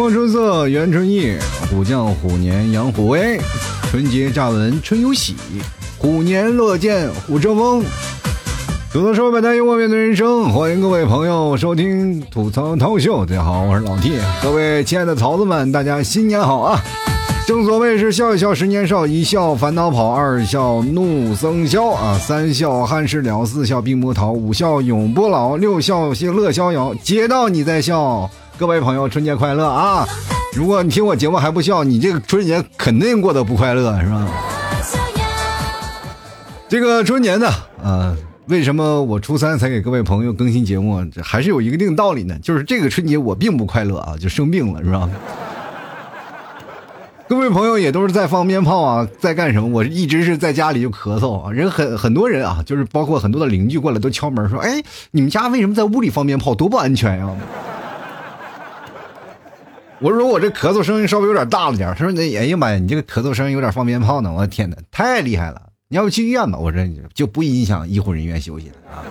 光春色元春意，虎将虎年养虎威。春节乍闻春有喜，虎年乐见虎生风。吐槽说百态，幽默面对人生，欢迎各位朋友收听吐槽涛秀。大家好，我是老 T，各位亲爱的曹子们，大家新年好啊！正所谓是笑一笑十年少，一笑烦恼跑，二笑怒僧消啊，三笑汉事了，四笑病魔逃，五笑永不老，六笑谢乐逍遥。接到你在笑，各位朋友春节快乐啊！如果你听我节目还不笑，你这个春节肯定过得不快乐，是吧？这个春节呢，啊。为什么我初三才给各位朋友更新节目？这还是有一定道理呢。就是这个春节我并不快乐啊，就生病了，是吧？各位朋友也都是在放鞭炮啊，在干什么？我一直是在家里就咳嗽啊。人很很多人啊，就是包括很多的邻居过来都敲门说：“哎，你们家为什么在屋里放鞭炮？多不安全呀！”我说我这咳嗽声音稍微有点大了点。他说：“那哎呀妈呀，你这个咳嗽声音有点放鞭炮呢！”我的天哪，太厉害了！你要不去医院吧？我说就不影响医护人员休息了啊。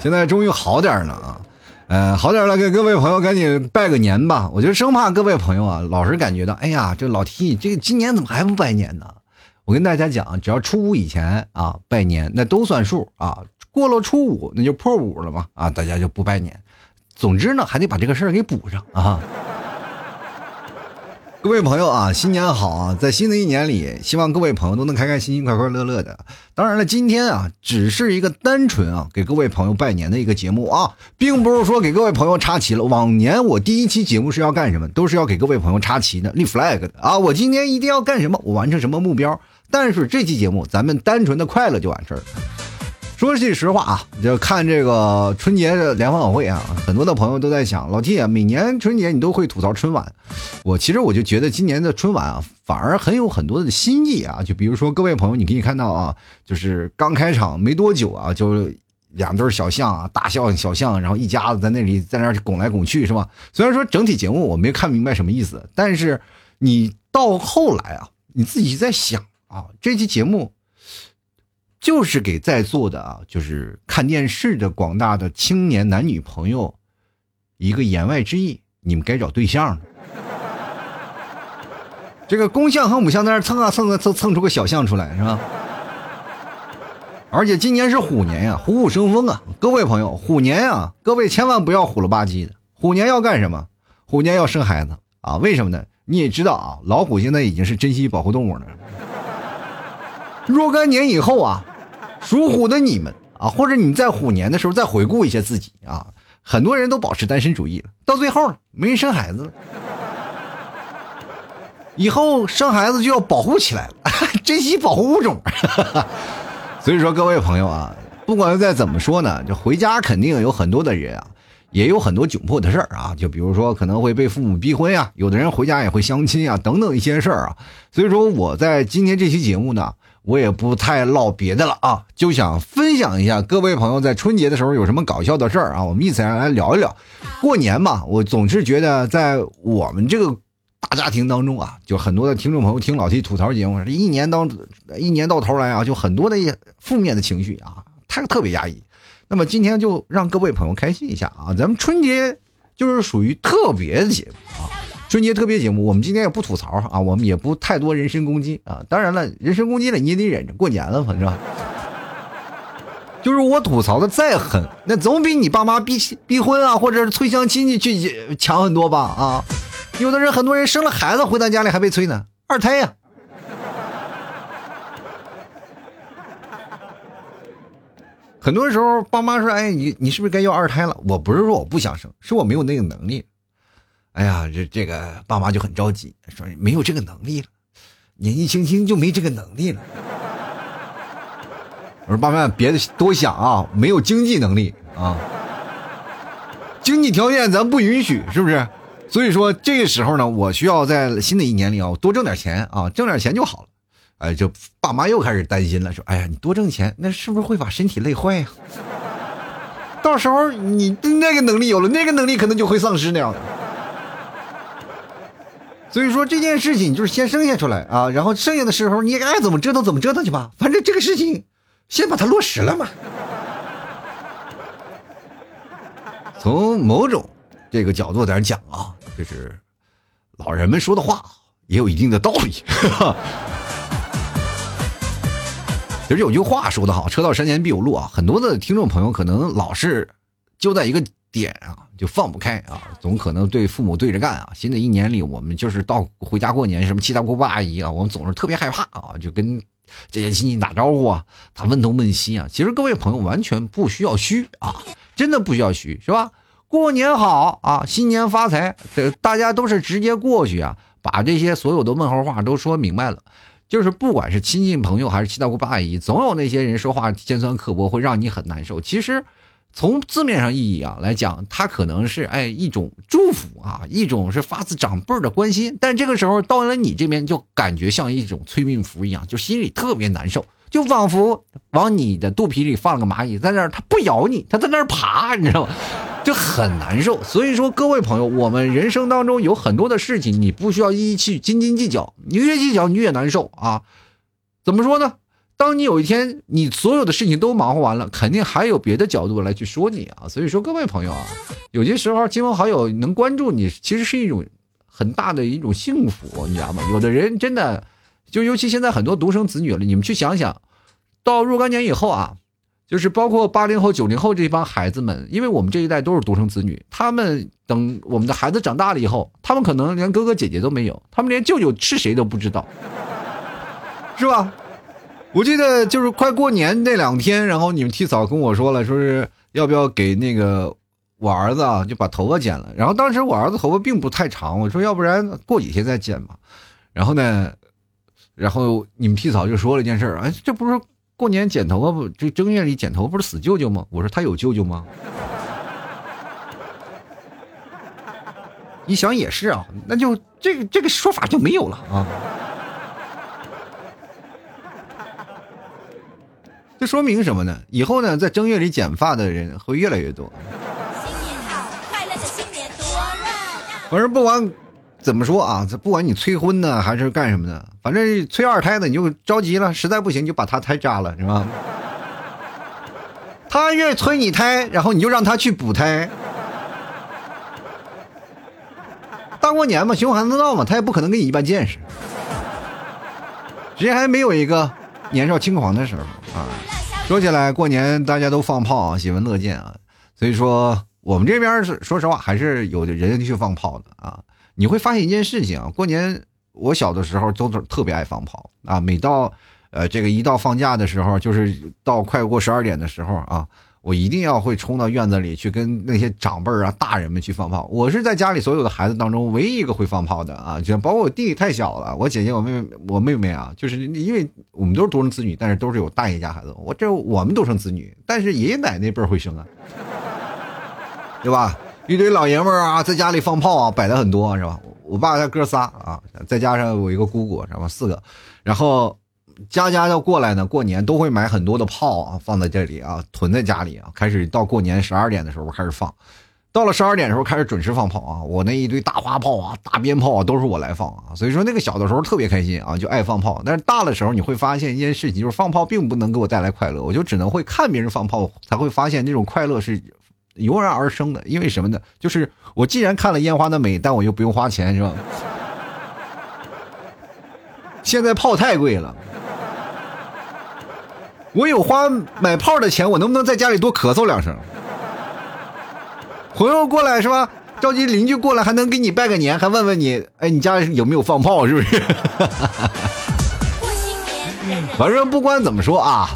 现在终于好点了啊，呃，好点了，给各位朋友赶紧拜个年吧。我就生怕各位朋友啊，老是感觉到，哎呀，这老 T 这个今年怎么还不拜年呢？我跟大家讲，只要初五以前啊拜年，那都算数啊。过了初五，那就破五了嘛啊，大家就不拜年。总之呢，还得把这个事儿给补上啊。各位朋友啊，新年好啊！在新的一年里，希望各位朋友都能开开心心、快快乐乐的。当然了，今天啊，只是一个单纯啊给各位朋友拜年的一个节目啊，并不是说给各位朋友插旗了。往年我第一期节目是要干什么？都是要给各位朋友插旗的、立 flag 的啊！我今天一定要干什么？我完成什么目标？但是这期节目，咱们单纯的快乐就完事儿。说句实话啊，就看这个春节联欢晚会啊，很多的朋友都在想，老 T 啊，每年春节你都会吐槽春晚，我其实我就觉得今年的春晚啊，反而很有很多的新意啊。就比如说各位朋友，你可以看到啊，就是刚开场没多久啊，就两对小象啊，大象小象，然后一家子在那里在那拱来拱去，是吧？虽然说整体节目我没看明白什么意思，但是你到后来啊，你自己在想啊，这期节目。就是给在座的啊，就是看电视的广大的青年男女朋友，一个言外之意，你们该找对象了。这个公象和母象在那蹭啊蹭啊蹭蹭出个小象出来，是吧？而且今年是虎年呀，虎虎生风啊！各位朋友，虎年呀，各位千万不要虎了吧唧的。虎年要干什么？虎年要生孩子啊？为什么呢？你也知道啊，老虎现在已经是珍稀保护动物了。若干年以后啊。属虎的你们啊，或者你在虎年的时候再回顾一下自己啊，很多人都保持单身主义了，到最后没人生孩子了。以后生孩子就要保护起来了，珍惜保护物种。所以说，各位朋友啊，不管再怎么说呢，就回家肯定有很多的人啊，也有很多窘迫的事儿啊，就比如说可能会被父母逼婚呀，有的人回家也会相亲啊，等等一些事儿啊。所以说，我在今天这期节目呢。我也不太唠别的了啊，就想分享一下各位朋友在春节的时候有什么搞笑的事儿啊，我们一起来聊一聊。过年嘛，我总是觉得在我们这个大家庭当中啊，就很多的听众朋友听老 T 吐槽节目，这一年当一年到头来啊，就很多的负面的情绪啊，太特别压抑。那么今天就让各位朋友开心一下啊，咱们春节就是属于特别的节目啊。春节特别节目，我们今天也不吐槽啊，我们也不太多人身攻击啊。当然了，人身攻击了你也得忍着，过年了反正。就是我吐槽的再狠，那总比你爸妈逼逼婚啊，或者是催相亲去强很多吧啊。有的人，很多人生了孩子回到家里还被催呢，二胎呀。很多时候，爸妈说：“哎，你你是不是该要二胎了？”我不是说我不想生，是我没有那个能力。哎呀，这这个爸妈就很着急，说没有这个能力了，年纪轻轻就没这个能力了。我说爸妈别多想啊，没有经济能力啊，经济条件咱不允许，是不是？所以说这个时候呢，我需要在新的一年里啊多挣点钱啊，挣点钱就好了。哎，就爸妈又开始担心了，说哎呀，你多挣钱，那是不是会把身体累坏呀？到时候你那个能力有了，那个能力可能就会丧失那样的。所以说这件事情就是先生下出来啊，然后剩下的时候你爱怎么折腾怎么折腾去吧，反正这个事情先把它落实了嘛。从某种这个角度在这讲啊，就是老人们说的话也有一定的道理。其实有句话说得好，“车到山前必有路”啊，很多的听众朋友可能老是就在一个点啊，就放不开啊，总可能对父母对着干啊。新的一年里，我们就是到回家过年，什么七大姑八大姨啊，我们总是特别害怕啊，就跟这些亲戚打招呼啊，他问东问西啊。其实各位朋友完全不需要虚啊，真的不需要虚，是吧？过年好啊，新年发财，这大家都是直接过去啊，把这些所有的问候话都说明白了。就是不管是亲戚朋友还是七大姑八大姨，总有那些人说话尖酸刻薄，会让你很难受。其实，从字面上意义啊来讲，他可能是哎一种祝福啊，一种是发自长辈的关心。但这个时候到了你这边，就感觉像一种催命符一样，就心里特别难受，就仿佛往你的肚皮里放了个蚂蚁，在那儿它不咬你，它在那儿爬，你知道吗？就很难受，所以说各位朋友，我们人生当中有很多的事情，你不需要一一去斤斤计较，你越计较你越难受啊。怎么说呢？当你有一天你所有的事情都忙活完了，肯定还有别的角度来去说你啊。所以说各位朋友啊，有些时候亲朋好友能关注你，其实是一种很大的一种幸福，你知道吗？有的人真的，就尤其现在很多独生子女了，你们去想想，到若干年以后啊。就是包括八零后、九零后这帮孩子们，因为我们这一代都是独生子女，他们等我们的孩子长大了以后，他们可能连哥哥姐姐都没有，他们连舅舅是谁都不知道，是吧？我记得就是快过年那两天，然后你们替嫂跟我说了，说是要不要给那个我儿子啊，就把头发剪了。然后当时我儿子头发并不太长，我说要不然过几天再剪吧。然后呢，然后你们替嫂就说了一件事儿，哎，这不是。过年剪头发不？这正月里剪头发不是死舅舅吗？我说他有舅舅吗？一想也是啊，那就这个这个说法就没有了啊。这说明什么呢？以后呢，在正月里剪发的人会越来越多。新年好，快乐的新年多反正不管。怎么说啊？这不管你催婚呢，还是干什么的，反正催二胎的你就着急了，实在不行就把他胎扎了，是吧？他愿意催你胎，然后你就让他去补胎。大过年嘛，熊孩子闹嘛，他也不可能跟你一般见识。谁还没有一个年少轻狂的时候啊？说起来，过年大家都放炮啊，喜闻乐见啊。所以说，我们这边是说实话，还是有的人去放炮的啊。你会发现一件事情啊，过年我小的时候都特别爱放炮啊。每到呃这个一到放假的时候，就是到快过十二点的时候啊，我一定要会冲到院子里去跟那些长辈啊、大人们去放炮。我是在家里所有的孩子当中唯一一个会放炮的啊，就包括我弟弟太小了，我姐姐、我妹妹、我妹妹啊，就是因为我们都是独生子女，但是都是有大爷家孩子。我这我们独生子女，但是爷爷奶奶辈会生啊，对吧？一堆老爷们儿啊，在家里放炮啊，摆的很多，是吧？我爸他哥仨啊，再加上我一个姑姑，然后？四个，然后家家要过来呢，过年都会买很多的炮啊，放在这里啊，囤在家里啊，开始到过年十二点的时候开始放，到了十二点的时候开始准时放炮啊，我那一堆大花炮啊、大鞭炮啊，都是我来放啊，所以说那个小的时候特别开心啊，就爱放炮。但是大的时候你会发现一件事情，就是放炮并不能给我带来快乐，我就只能会看别人放炮，才会发现那种快乐是。油然而生的，因为什么呢？就是我既然看了烟花的美，但我又不用花钱，是吧？现在炮太贵了，我有花买炮的钱，我能不能在家里多咳嗽两声？朋友过来是吧？着急邻居过来还能给你拜个年，还问问你，哎，你家里有没有放炮？是不是？反正不管怎么说啊。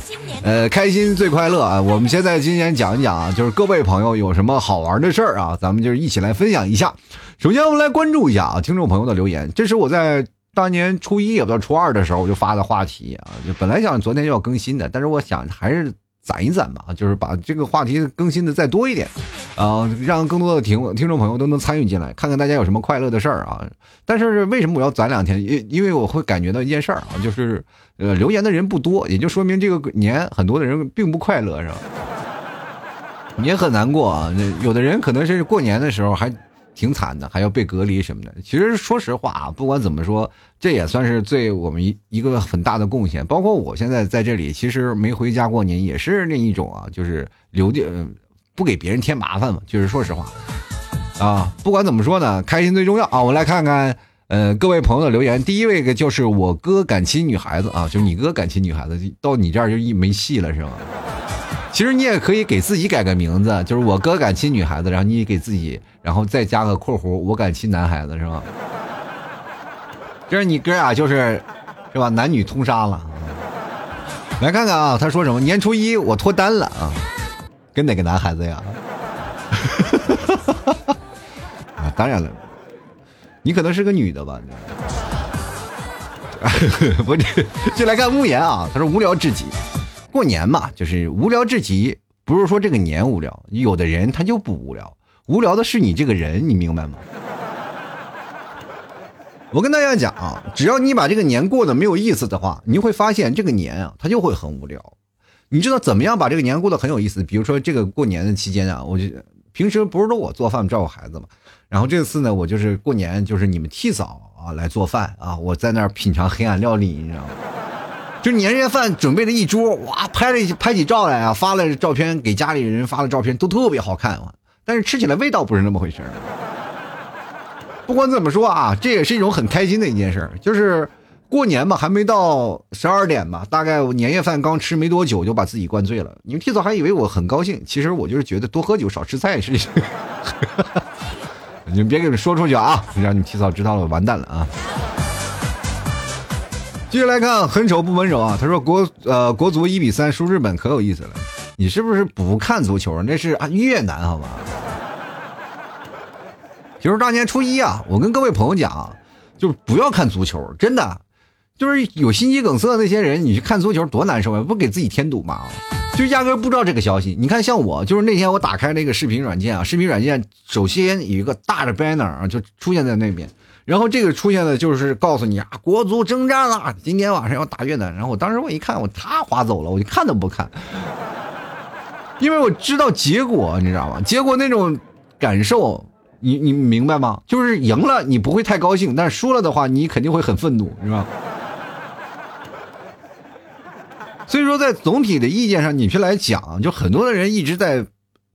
呃，开心最快乐啊！我们现在今天讲一讲啊，就是各位朋友有什么好玩的事儿啊，咱们就是一起来分享一下。首先，我们来关注一下啊，听众朋友的留言。这是我在大年初一也不知道初二的时候我就发的话题啊，就本来想昨天就要更新的，但是我想还是。攒一攒吧，就是把这个话题更新的再多一点，啊，让更多的听听众朋友都能参与进来，看看大家有什么快乐的事儿啊。但是为什么我要攒两天？因因为我会感觉到一件事儿啊，就是呃留言的人不多，也就说明这个年很多的人并不快乐，是吧？也很难过啊。有的人可能是过年的时候还。挺惨的，还要被隔离什么的。其实说实话啊，不管怎么说，这也算是对我们一一个很大的贡献。包括我现在在这里，其实没回家过年，也是那一种啊，就是留点不给别人添麻烦嘛。就是说实话，啊，不管怎么说呢，开心最重要啊！我们来看看，呃，各位朋友的留言。第一位个就是我哥敢亲女孩子啊，就你哥敢亲女孩子，到你这儿就一没戏了是吗？其实你也可以给自己改个名字，就是我哥敢亲女孩子，然后你给自己，然后再加个括弧，我敢亲男孩子是吗？这是你哥俩就是，是吧？男女通杀了。来看看啊，他说什么？年初一我脱单了啊，跟哪个男孩子呀？啊，当然了，你可能是个女的吧？不是，就来看慕言啊。他说无聊至极，过年嘛，就是无聊至极。不是说这个年无聊，有的人他就不无聊，无聊的是你这个人，你明白吗？我跟大家讲啊，只要你把这个年过得没有意思的话，你会发现这个年啊，它就会很无聊。你知道怎么样把这个年过得很有意思？比如说这个过年的期间啊，我就。平时不是都我做饭照顾孩子嘛，然后这次呢，我就是过年就是你们替嫂啊来做饭啊，我在那儿品尝黑暗料理，你知道吗？就年夜饭准备了一桌，哇，拍了拍起照来啊，发了照片给家里人发了照片，都特别好看啊，但是吃起来味道不是那么回事儿不管怎么说啊，这也是一种很开心的一件事儿就是。过年嘛，还没到十二点吧，大概我年夜饭刚吃没多久，就把自己灌醉了。你们提早还以为我很高兴，其实我就是觉得多喝酒少吃菜是。你们别给你们说出去啊，让你提早知道了，完蛋了啊！继续来看，很丑不温柔啊。他说国呃国足一比三输日本，可有意思了。你是不是不看足球？那是啊越南好吗？就是大年初一啊，我跟各位朋友讲，就是不要看足球，真的。就是有心肌梗塞那些人，你去看足球多难受啊！不给自己添堵吗？就压根不知道这个消息。你看，像我，就是那天我打开那个视频软件啊，视频软件首先有一个大的 banner 啊，就出现在那边，然后这个出现的就是告诉你啊，国足征战了，今天晚上要打越南。然后我当时我一看，我他划走了，我就看都不看，因为我知道结果，你知道吗？结果那种感受，你你明白吗？就是赢了你不会太高兴，但是输了的话，你肯定会很愤怒，是吧？所以说，在总体的意见上，你去来讲，就很多的人一直在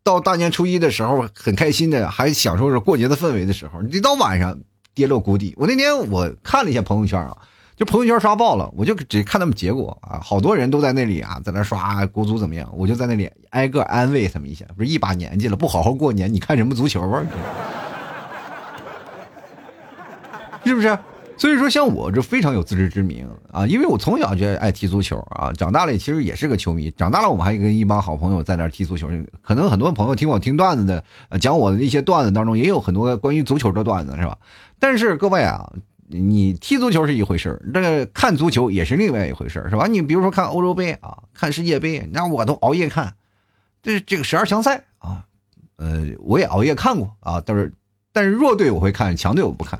到大年初一的时候很开心的，还享受着过节的氛围的时候，你到晚上跌落谷底。我那天我看了一下朋友圈啊，就朋友圈刷爆了，我就只看他们结果啊，好多人都在那里啊，在那刷国足怎么样，我就在那里挨个安慰他们一下。不是一把年纪了，不好好过年，你看什么足球啊？是不是？所以说，像我这非常有自知之明啊，因为我从小就爱踢足球啊，长大了其实也是个球迷。长大了，我们还跟一帮好朋友在那踢足球。可能很多朋友听我听段子的，讲我的一些段子当中，也有很多关于足球的段子，是吧？但是各位啊，你踢足球是一回事这个看足球也是另外一回事是吧？你比如说看欧洲杯啊，看世界杯，那我都熬夜看。这这个十二强赛啊，呃，我也熬夜看过啊，但是但是弱队我会看，强队我不看。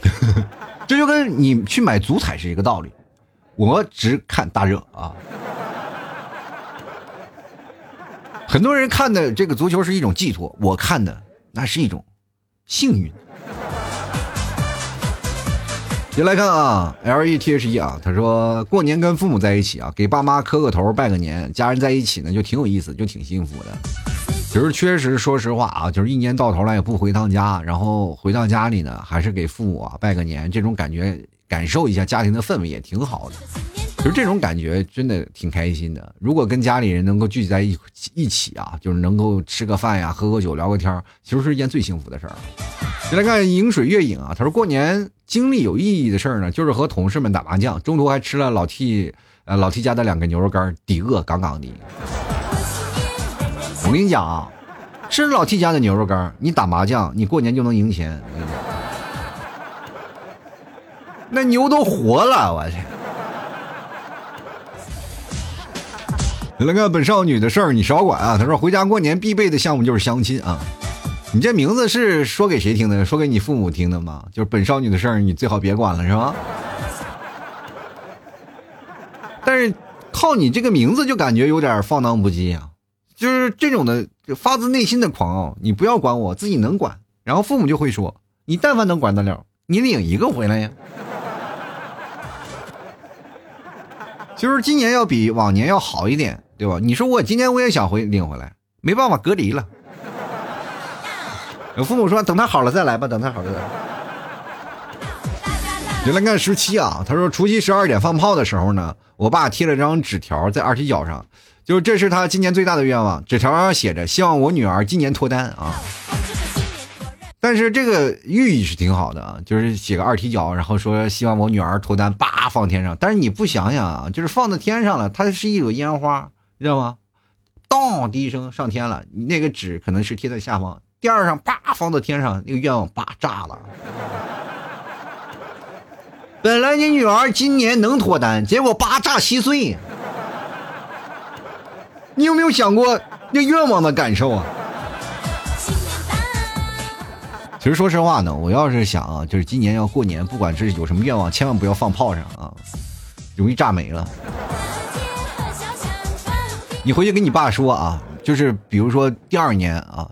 这就跟你去买足彩是一个道理，我只看大热啊。很多人看的这个足球是一种寄托，我看的那是一种幸运。先来看啊，L E T H E 啊，他说过年跟父母在一起啊，给爸妈磕个头拜个年，家人在一起呢就挺有意思，就挺幸福的。其实确实，说实话啊，就是一年到头来也不回趟家，然后回到家里呢，还是给父母啊拜个年，这种感觉感受一下家庭的氛围也挺好的。其实这种感觉真的挺开心的。如果跟家里人能够聚集在一一起啊，就是能够吃个饭呀、喝个酒、聊个天其实是一件最幸福的事儿。来看饮水月影啊，他说过年经历有意义的事儿呢，就是和同事们打麻将，中途还吃了老 T 呃老 T 家的两个牛肉干，抵饿杠杠的。我跟你讲啊，吃老 T 家的牛肉干，你打麻将，你过年就能赢钱。那牛都活了，我去！那个本少女的事儿，你少管啊。他说回家过年必备的项目就是相亲啊。你这名字是说给谁听的？说给你父母听的吗？就是本少女的事儿，你最好别管了，是吧？但是靠你这个名字就感觉有点放荡不羁啊。就是这种的发自内心的狂傲，你不要管我自己能管，然后父母就会说，你但凡能管得了，你领一个回来呀。就是今年要比往年要好一点，对吧？你说我今年我也想回领回来，没办法隔离了。有父母说等他好了再来吧，等他好了再来。原来看十七啊，他说除夕十二点放炮的时候呢，我爸贴了张纸条在二踢脚上，就是这是他今年最大的愿望。纸条上写着希望我女儿今年脱单啊。但是这个寓意是挺好的啊，就是写个二踢脚，然后说希望我女儿脱单，叭放天上。但是你不想想啊，就是放在天上了，它是一朵烟花，知道吗？当的一声上天了，你那个纸可能是贴在下方，第二上叭放到天上，那个愿望叭炸了。本来你女儿今年能脱单，结果叭炸稀碎。你有没有想过那愿望的感受啊？其实说实话呢，我要是想啊，就是今年要过年，不管是有什么愿望，千万不要放炮上啊，容易炸没了。你回去跟你爸说啊，就是比如说第二年啊，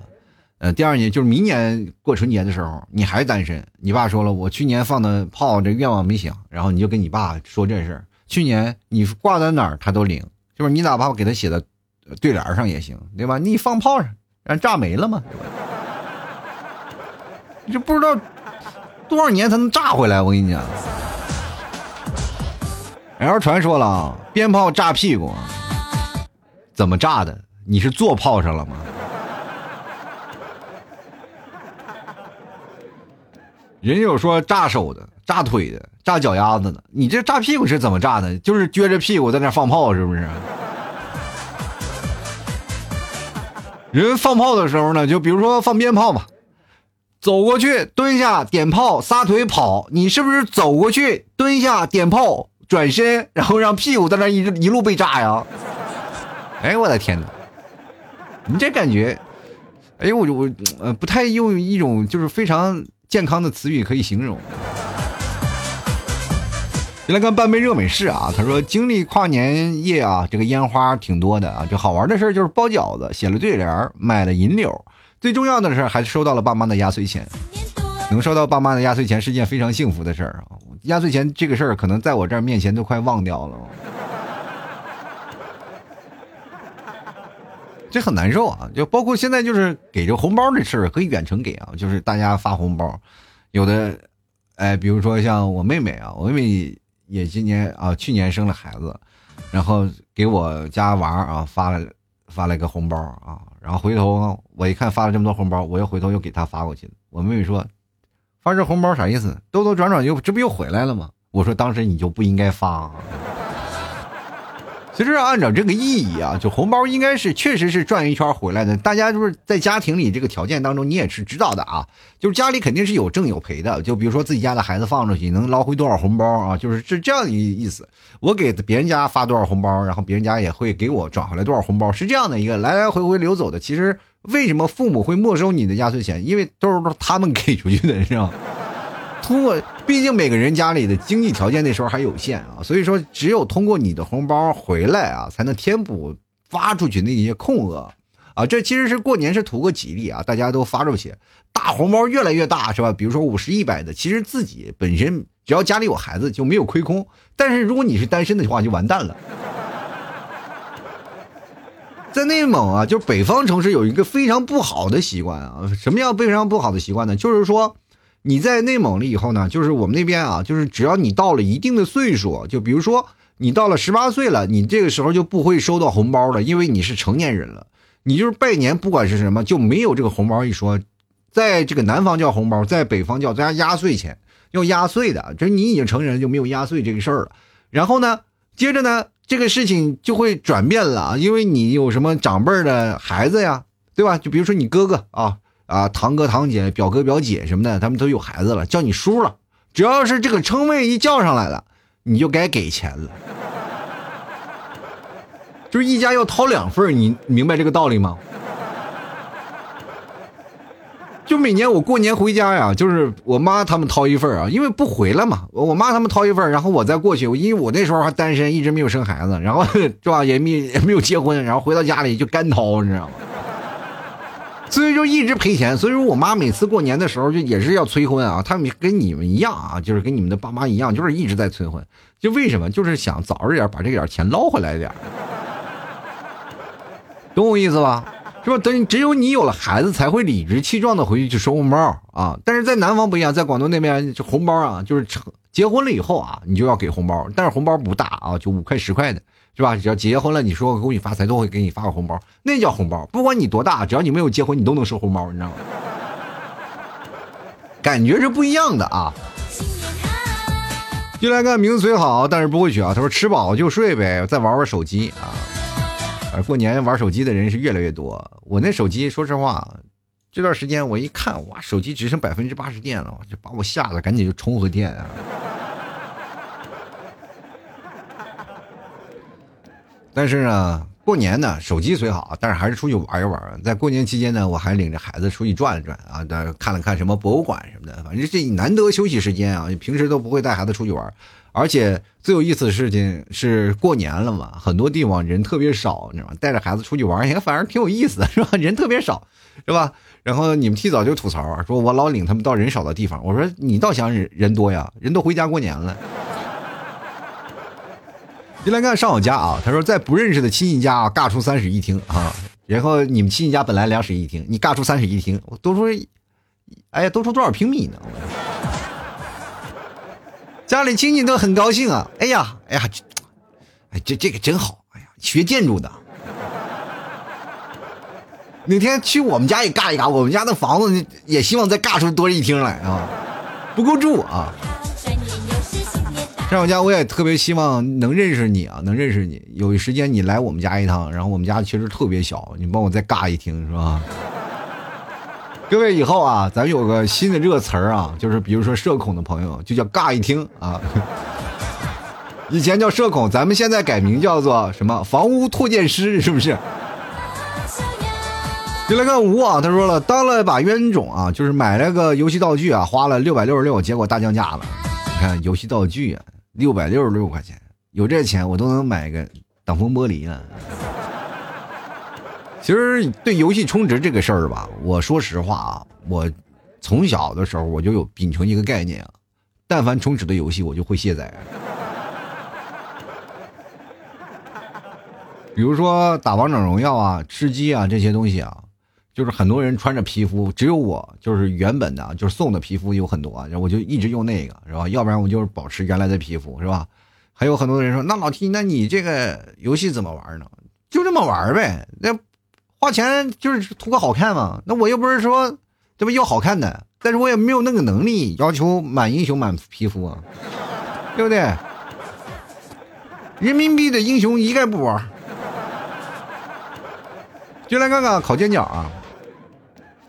呃，第二年就是明年过春节的时候，你还单身，你爸说了，我去年放的炮这愿望没响，然后你就跟你爸说这事儿。去年你挂在哪儿他都灵，就是你哪怕我给他写的对联上也行，对吧？你放炮上让炸没了嘛。你这不知道多少年才能炸回来，我跟你讲。然后传说了啊，鞭炮炸屁股，怎么炸的？你是坐炮上了吗？人有说炸手的、炸腿的、炸脚丫子的，你这炸屁股是怎么炸的？就是撅着屁股在那放炮，是不是？人放炮的时候呢，就比如说放鞭炮吧。走过去，蹲下，点炮，撒腿跑。你是不是走过去，蹲下，点炮，转身，然后让屁股在那一一路被炸呀？哎，我的天哪！你这感觉，哎呦，我我呃不太用一种就是非常健康的词语可以形容。来看半杯热美式啊，他说经历跨年夜啊，这个烟花挺多的啊。这好玩的事就是包饺子，写了对联，买了银柳。最重要的是，还收到了爸妈的压岁钱。能收到爸妈的压岁钱是件非常幸福的事儿啊！压岁钱这个事儿，可能在我这儿面前都快忘掉了。这很难受啊！就包括现在，就是给这红包的事儿，可以远程给啊，就是大家发红包。有的，哎，比如说像我妹妹啊，我妹妹也今年啊，去年生了孩子，然后给我家娃啊发了发了一个红包啊。然后回头我一看发了这么多红包，我又回头又给他发过去。我妹妹说：“发这红包啥意思？兜兜转转又这不又回来了吗？”我说：“当时你就不应该发。”其实按照这个意义啊，就红包应该是确实是转一圈回来的。大家就是在家庭里这个条件当中，你也是知道的啊，就是家里肯定是有挣有赔的。就比如说自己家的孩子放出去能捞回多少红包啊，就是是这样的意思。我给别人家发多少红包，然后别人家也会给我转回来多少红包，是这样的一个来来回回流走的。其实为什么父母会没收你的压岁钱？因为都是他们给出去的，是吧？通过，毕竟每个人家里的经济条件那时候还有限啊，所以说只有通过你的红包回来啊，才能填补发出去那些空额啊。这其实是过年是图个吉利啊，大家都发出去，大红包越来越大是吧？比如说五十、一百的，其实自己本身只要家里有孩子就没有亏空，但是如果你是单身的话就完蛋了。在内蒙啊，就北方城市有一个非常不好的习惯啊，什么叫非常不好的习惯呢？就是说。你在内蒙了以后呢，就是我们那边啊，就是只要你到了一定的岁数，就比如说你到了十八岁了，你这个时候就不会收到红包了，因为你是成年人了。你就是拜年，不管是什么，就没有这个红包一说。在这个南方叫红包，在北方叫加压岁钱，要压岁的。是你已经成人就没有压岁这个事儿了。然后呢，接着呢，这个事情就会转变了，因为你有什么长辈的孩子呀，对吧？就比如说你哥哥啊。啊，堂哥堂姐、表哥表姐什么的，他们都有孩子了，叫你叔了。只要是这个称谓一叫上来了，你就该给钱了。就是一家要掏两份你明白这个道理吗？就每年我过年回家呀，就是我妈他们掏一份啊，因为不回来嘛。我妈他们掏一份然后我再过去。因为我那时候还单身，一直没有生孩子，然后 是吧，也没也没有结婚，然后回到家里就干掏，你知道吗？所以就一直赔钱，所以说我妈每次过年的时候就也是要催婚啊，他们跟你们一样啊，就是跟你们的爸妈一样，就是一直在催婚，就为什么？就是想早着点把这点钱捞回来点懂我意思吧？是吧？等只有你有了孩子，才会理直气壮的回去去收红包啊。但是在南方不一样，在广东那边，这红包啊，就是成结婚了以后啊，你就要给红包，但是红包不大啊，就五块十块的，是吧？只要结婚了，你说恭喜发财，都会给你发个红包，那叫红包。不管你多大，只要你没有结婚，你都能收红包，你知道吗？感觉是不一样的啊。进来看名嘴好，但是不会学啊。他说吃饱就睡呗，再玩玩手机啊。而过年玩手机的人是越来越多。我那手机，说实话，这段时间我一看，哇，手机只剩百分之八十电了，就把我吓得赶紧就充回电啊。但是呢，过年呢，手机虽好，但是还是出去玩一玩。在过年期间呢，我还领着孩子出去转了转啊，看了看什么博物馆什么的。反正这难得休息时间啊，平时都不会带孩子出去玩。而且最有意思的事情是过年了嘛，很多地方人特别少，你知道吗？带着孩子出去玩也反而挺有意思的，是吧？人特别少，是吧？然后你们提早就吐槽说，我老领他们到人少的地方。我说你倒想人人多呀，人都回家过年了。进来看上我家啊，他说在不认识的亲戚家啊尬出三室一厅啊，然后你们亲戚家本来两室一厅，你尬出三室一厅，我多出，哎呀，多出多少平米呢？家里亲戚都很高兴啊！哎呀，哎呀，哎，这这个真好！哎呀，学建筑的，哪天去我们家也尬一尬，我们家的房子也希望再尬出多一厅来啊，不够住啊！上我家我也特别希望能认识你啊，能认识你，有时间你来我们家一趟，然后我们家其实特别小，你帮我再尬一厅是吧？各位以后啊，咱有个新的热词儿啊，就是比如说社恐的朋友，就叫尬一听啊。以前叫社恐，咱们现在改名叫做什么？房屋拓建师是不是？就来看吴啊，他说了，当了把冤种啊，就是买了个游戏道具啊，花了六百六十六，结果大降价了。你看游戏道具啊，六百六十六块钱，有这钱我都能买个挡风玻璃了。其实对游戏充值这个事儿吧，我说实话啊，我从小的时候我就有秉承一个概念啊，但凡充值的游戏我就会卸载。比如说打王者荣耀啊、吃鸡啊这些东西啊，就是很多人穿着皮肤，只有我就是原本的，就是送的皮肤有很多，然后我就一直用那个，是吧？要不然我就是保持原来的皮肤，是吧？还有很多人说，那老 T，那你这个游戏怎么玩呢？就这么玩呗，那。花钱就是图个好看嘛，那我又不是说，这不要好看的，但是我也没有那个能力要求满英雄满皮肤啊，对不对？人民币的英雄一概不玩。就来看看烤煎饺啊，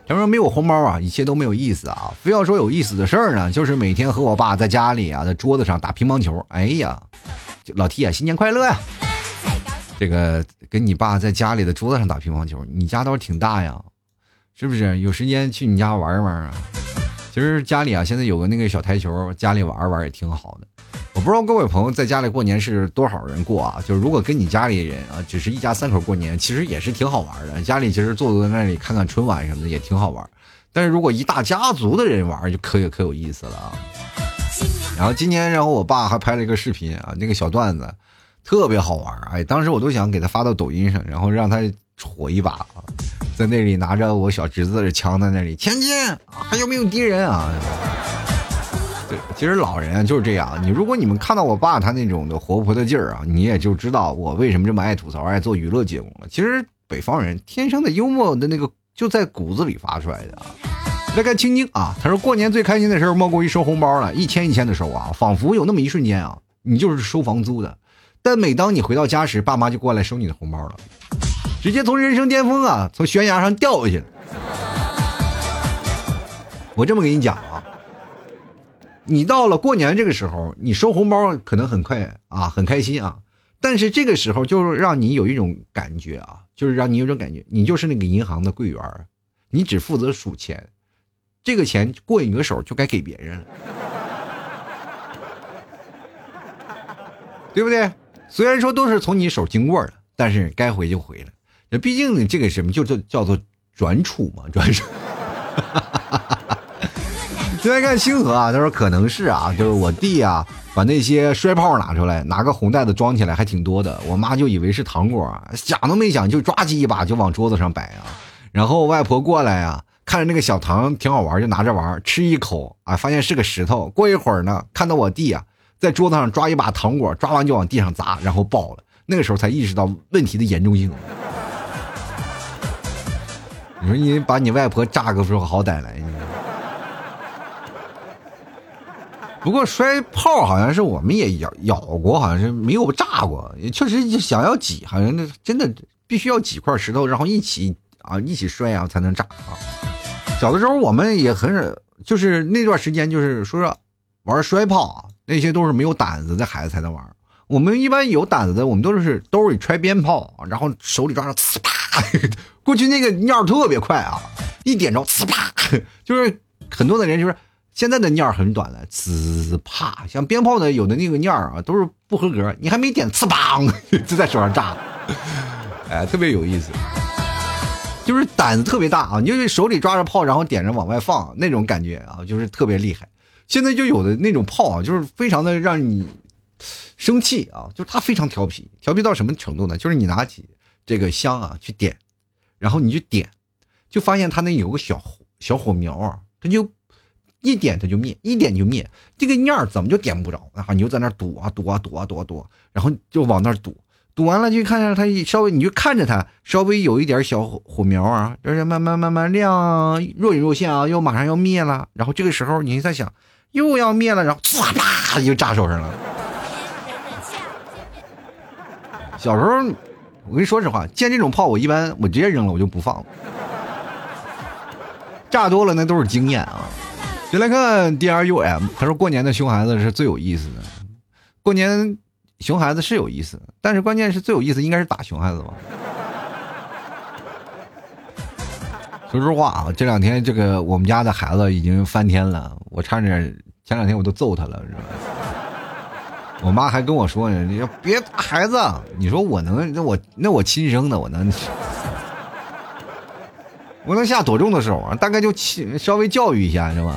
他说没有红包啊，一切都没有意思啊，非要说有意思的事儿呢，就是每天和我爸在家里啊，在桌子上打乒乓球。哎呀，老 T 啊，新年快乐呀！这个跟你爸在家里的桌子上打乒乓球，你家倒是挺大呀，是不是？有时间去你家玩一玩啊？其实家里啊，现在有个那个小台球，家里玩玩也挺好的。我不知道各位朋友在家里过年是多少人过啊？就是如果跟你家里人啊，只是一家三口过年，其实也是挺好玩的。家里其实坐坐在那里看看春晚什么的也挺好玩。但是如果一大家族的人玩，就可可有意思了啊。然后今年，然后我爸还拍了一个视频啊，那个小段子。特别好玩哎，当时我都想给他发到抖音上，然后让他火一把啊，在那里拿着我小侄子的枪在那里前进，还有没有敌人啊？对，其实老人就是这样，你如果你们看到我爸他那种的活泼的劲儿啊，你也就知道我为什么这么爱吐槽、爱做娱乐节目了。其实北方人天生的幽默的那个就在骨子里发出来的啊。来看青青啊，他说过年最开心的事儿莫过于收红包了，一千一千的收啊，仿佛有那么一瞬间啊，你就是收房租的。但每当你回到家时，爸妈就过来收你的红包了，直接从人生巅峰啊，从悬崖上掉下去了。我这么跟你讲啊，你到了过年这个时候，你收红包可能很快啊，很开心啊，但是这个时候就是让你有一种感觉啊，就是让你有种感觉，你就是那个银行的柜员，你只负责数钱，这个钱过你个手就该给别人了，对不对？虽然说都是从你手经过的，但是该回就回了。那毕竟这个什么，就叫叫做转储嘛，转储。现在看星河啊，他说可能是啊，就是我弟啊，把那些摔炮拿出来，拿个红袋子装起来，还挺多的。我妈就以为是糖果，想都没想就抓起一把就往桌子上摆啊。然后外婆过来啊，看着那个小糖挺好玩，就拿着玩，吃一口啊，发现是个石头。过一会儿呢，看到我弟啊，在桌子上抓一把糖果，抓完就往地上砸，然后爆了。那个时候才意识到问题的严重性。你说你把你外婆炸个出好歹来？不过摔炮好像是我们也咬咬过，好像是没有炸过。也确实想要挤，好像那真的必须要几块石头，然后一起啊一起摔啊才能炸啊。小的时候我们也很少，就是那段时间就是说说玩摔炮，那些都是没有胆子的孩子才能玩。我们一般有胆子的，我们都是兜里揣鞭炮，然后手里抓着，呲啪，过去那个尿特别快啊，一点着，呲啪，就是很多的人就是现在的念儿很短了，呲啪，像鞭炮的有的那个念儿啊都是不合格，你还没点，呲砰 就在手上炸，哎，特别有意思，就是胆子特别大啊，你就手里抓着炮，然后点着往外放那种感觉啊，就是特别厉害。现在就有的那种炮啊，就是非常的让你。生气啊，就是他非常调皮，调皮到什么程度呢？就是你拿起这个香啊去点，然后你去点，就发现他那有个小小火苗啊，他就一点它就灭，一点就灭，这个念儿怎么就点不着？然后你就在那堵啊堵啊堵啊堵啊堵，然后就往那儿堵，堵完了就看见它稍微你就看着它稍微有一点小火火苗啊，就是慢慢慢慢亮，若隐若现啊，又马上要灭了。然后这个时候你在想又要灭了，然后唰啪就炸手上了。小时候，我跟你说实话，见这种炮，我一般我直接扔了，我就不放了。炸多了那都是经验啊。就来看 D R U M，他说过年的熊孩子是最有意思的。过年熊孩子是有意思，但是关键是最有意思应该是打熊孩子吧。说实话啊，这两天这个我们家的孩子已经翻天了，我差点前两天我都揍他了，是吧？我妈还跟我说呢：“你说别打孩子，你说我能那我那我亲生的我能，我能下多重的手啊？大概就气稍微教育一下是吧？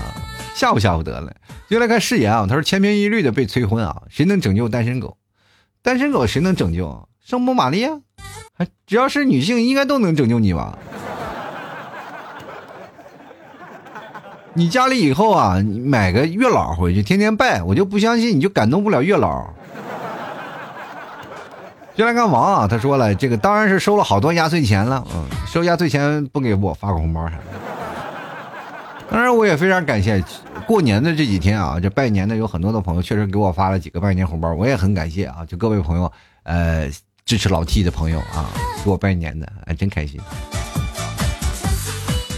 吓唬吓唬得了。就来看誓言啊，他说千篇一律的被催婚啊，谁能拯救单身狗？单身狗谁能拯救？圣母玛利亚？还只要是女性，应该都能拯救你吧？”你家里以后啊，你买个月老回去，天天拜，我就不相信你就感动不了月老。就来看王啊，他说了，这个当然是收了好多压岁钱了，嗯，收压岁钱不给我发个红包啥的。当然我也非常感谢，过年的这几天啊，这拜年的有很多的朋友确实给我发了几个拜年红包，我也很感谢啊，就各位朋友，呃，支持老 T 的朋友啊，给我拜年的，哎，真开心。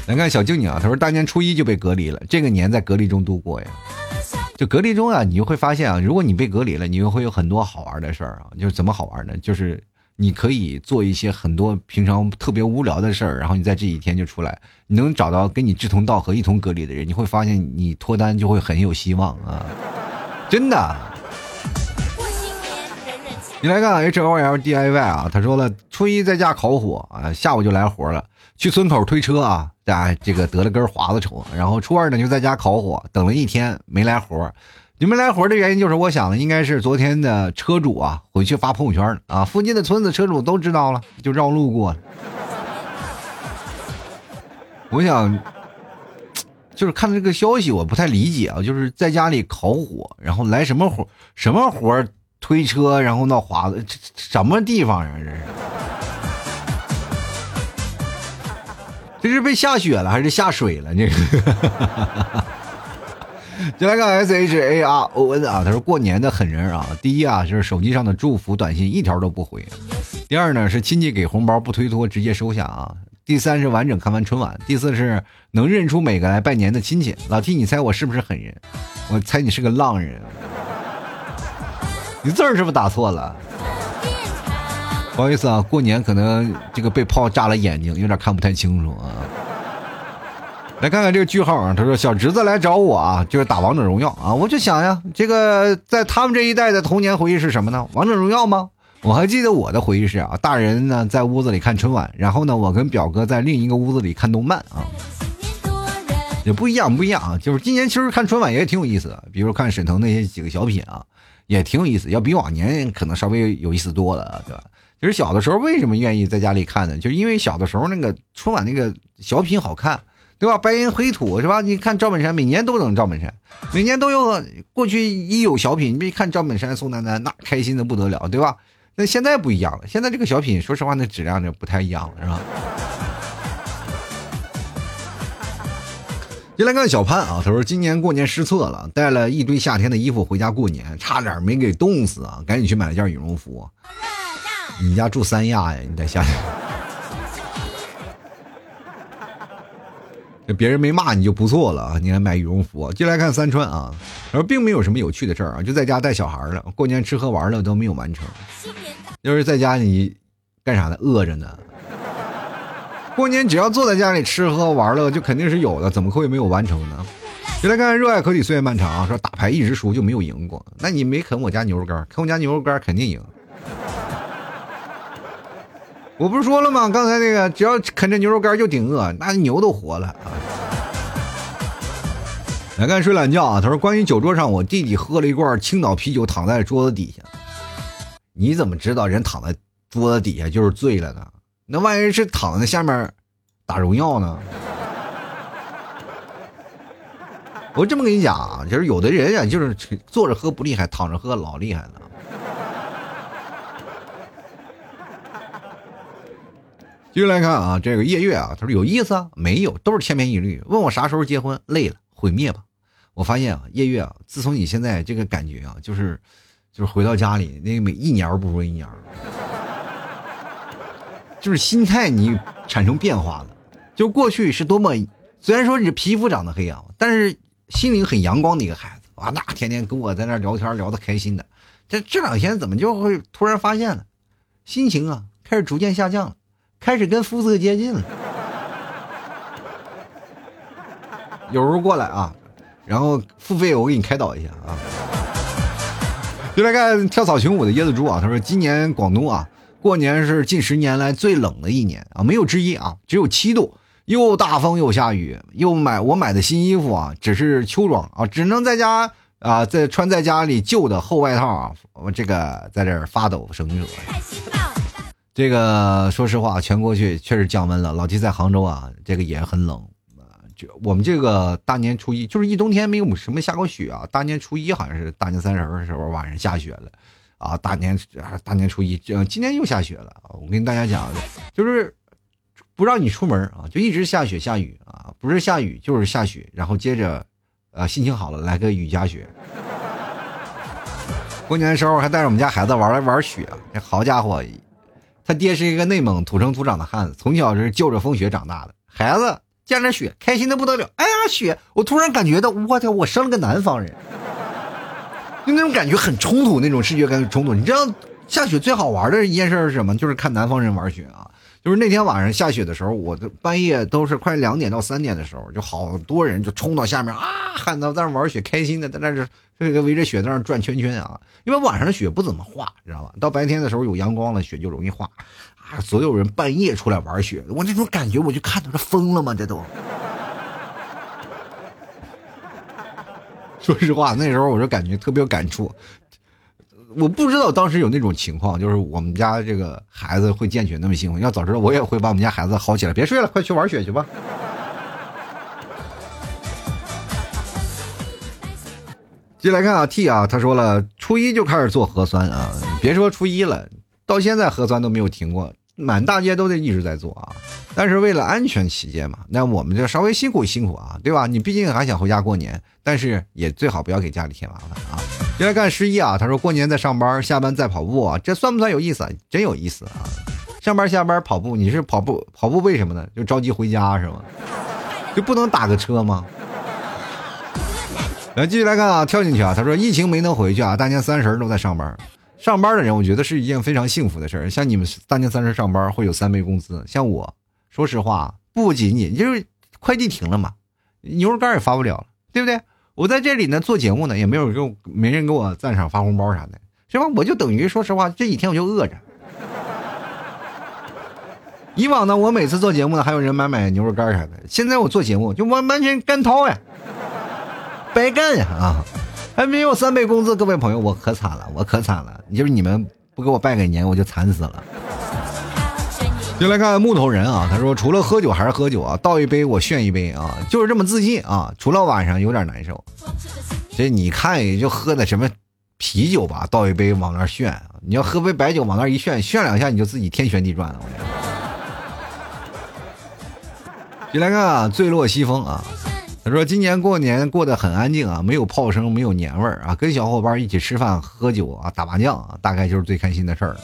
来看小静静啊，他说大年初一就被隔离了，这个年在隔离中度过呀。就隔离中啊，你就会发现啊，如果你被隔离了，你就会有很多好玩的事儿啊。就是怎么好玩呢？就是你可以做一些很多平常特别无聊的事儿，然后你在这几天就出来，你能找到跟你志同道合、一同隔离的人，你会发现你脱单就会很有希望啊！真的。你来看 H O L D I Y 啊，他说了，初一在家烤火啊，下午就来活了，去村口推车啊。家这个得了根华子抽，然后初二呢就在家烤火，等了一天没来活你没来活的原因就是我想的应该是昨天的车主啊回去发朋友圈了啊，附近的村子车主都知道了，就绕路过了。我想，就是看到这个消息，我不太理解啊，就是在家里烤火，然后来什么活？什么活？推车，然后闹华子，这什么地方啊？这是？这是被下雪了还是下水了？这个，就来看 S H A R O N 啊，他说过年的狠人啊，第一啊就是手机上的祝福短信一条都不回，第二呢是亲戚给红包不推脱直接收下啊，第三是完整看完春晚，第四是能认出每个来拜年的亲戚。老 T，你猜我是不是狠人？我猜你是个浪人，你字儿是不是打错了？不好意思啊，过年可能这个被炮炸了眼睛，有点看不太清楚啊。来看看这个句号啊，他说小侄子来找我啊，就是打王者荣耀啊。我就想呀，这个在他们这一代的童年回忆是什么呢？王者荣耀吗？我还记得我的回忆是啊，大人呢在屋子里看春晚，然后呢我跟表哥在另一个屋子里看动漫啊。也不一样，不一样啊。就是今年其实看春晚也挺有意思的，比如看沈腾那些几个小品啊，也挺有意思，要比往年可能稍微有意思多了，对吧？其实小的时候为什么愿意在家里看呢？就是因为小的时候那个春晚那个小品好看，对吧？白云黑土是吧？你看赵本山每年都等赵本山，每年都有。过去一有小品，你别看赵本山、宋丹丹，那开心的不得了，对吧？那现在不一样了，现在这个小品，说实话，那质量就不太一样了，是吧？进来看小潘啊，他说今年过年失策了，带了一堆夏天的衣服回家过年，差点没给冻死啊！赶紧去买了件羽绒服。你家住三亚呀？你在夏天，这 别人没骂你就不错了啊！你还买羽绒服？进来看三川啊，他说并没有什么有趣的事儿啊，就在家带小孩了，过年吃喝玩乐都没有完成。要是在家你干啥呢？饿着呢。过年只要坐在家里吃喝玩乐，就肯定是有的，怎么会没有完成呢？进来看热爱可抵岁月漫长，说打牌一直输就没有赢过，那你没啃我家牛肉干，啃我家牛肉干肯定赢。我不是说了吗？刚才那个只要啃着牛肉干就顶饿，那牛都活了啊！来看睡懒觉啊，他说关于酒桌上，我弟弟喝了一罐青岛啤酒，躺在桌子底下。你怎么知道人躺在桌子底下就是醉了呢？那万一是躺在下面打荣耀呢？我这么跟你讲啊，就是有的人啊，就是坐着喝不厉害，躺着喝老厉害了。继续来看啊，这个夜月啊，他说有意思啊，没有，都是千篇一律。问我啥时候结婚，累了毁灭吧。我发现啊，夜月啊，自从你现在这个感觉啊，就是就是回到家里，那每一年不如一年，就是心态你产生变化了。就过去是多么，虽然说你皮肤长得黑啊，但是心灵很阳光的一个孩子啊，那天天跟我在那聊天聊得开心的。这这两天怎么就会突然发现了，心情啊开始逐渐下降了。开始跟肤色接近了，有时候过来啊，然后付费我给你开导一下啊。就来看跳草裙舞的椰子猪啊，他说今年广东啊过年是近十年来最冷的一年啊，没有之一啊，只有七度，又大风又下雨，又买我买的新衣服啊，只是秋装啊，只能在家啊在穿在家里旧的厚外套啊，我这个在这发抖生热。这个说实话，全国去确实降温了。老弟在杭州啊，这个也很冷啊。就我们这个大年初一，就是一冬天没有什么下过雪啊。大年初一好像是大年三十的时候晚上下雪了啊。大年大年初一，今年又下雪了。我跟大家讲，就是不让你出门啊，就一直下雪下雨啊，不是下雨就是下雪，然后接着呃心情好了来个雨夹雪。过年的时候还带着我们家孩子玩了玩雪，好家伙！他爹是一个内蒙土生土长的汉子，从小是就着风雪长大的。孩子见着雪，开心的不得了。哎呀，雪！我突然感觉到，我天，我生了个南方人，就那种感觉很冲突，那种视觉感冲突。你知道下雪最好玩的一件事是什么？就是看南方人玩雪啊。就是那天晚上下雪的时候，我的半夜都是快两点到三点的时候，就好多人就冲到下面啊，喊到在那玩雪，开心的在那是这个围着雪在那转圈圈啊。因为晚上的雪不怎么化，知道吧？到白天的时候有阳光了，雪就容易化啊。所有人半夜出来玩雪，我那种感觉我就看到这疯了吗？这都。说实话，那时候我就感觉特别有感触。我不知道当时有那种情况，就是我们家这个孩子会见雪那么兴奋。要早知道，我也会把我们家孩子薅起来，别睡了，快去玩雪去吧。接来看啊，T 啊，他说了，初一就开始做核酸啊，别说初一了，到现在核酸都没有停过。满大街都在一直在做啊，但是为了安全起见嘛，那我们就稍微辛苦辛苦啊，对吧？你毕竟还想回家过年，但是也最好不要给家里添麻烦啊。接来看十一啊，他说过年在上班，下班在跑步啊，这算不算有意思？啊真有意思啊！上班下班跑步，你是跑步跑步为什么呢？就着急回家是吗？就不能打个车吗？来继续来看啊，跳进去啊，他说疫情没能回去啊，大年三十都在上班。上班的人，我觉得是一件非常幸福的事儿。像你们大年三十上班会有三倍工资，像我，说实话，不仅仅就是快递停了嘛，牛肉干也发不了了，对不对？我在这里呢做节目呢，也没有给没人给我赞赏发红包啥的，是吧？我就等于说实话，这几天我就饿着。以往呢，我每次做节目呢，还有人买买牛肉干啥的，现在我做节目就完完全干掏呀，白干呀啊！还没有三倍工资，各位朋友，我可惨了，我可惨了！就是你们不给我拜个年，我就惨死了。就来看木头人啊，他说除了喝酒还是喝酒啊，倒一杯我炫一杯啊，就是这么自信啊。除了晚上有点难受，这你看也就喝的什么啤酒吧，倒一杯往那炫。你要喝杯白酒往那一炫，炫两下你就自己天旋地转了。就来看啊，坠落西风啊。他说：“今年过年过得很安静啊，没有炮声，没有年味儿啊，跟小伙伴一起吃饭、喝酒啊、打麻将啊，大概就是最开心的事儿。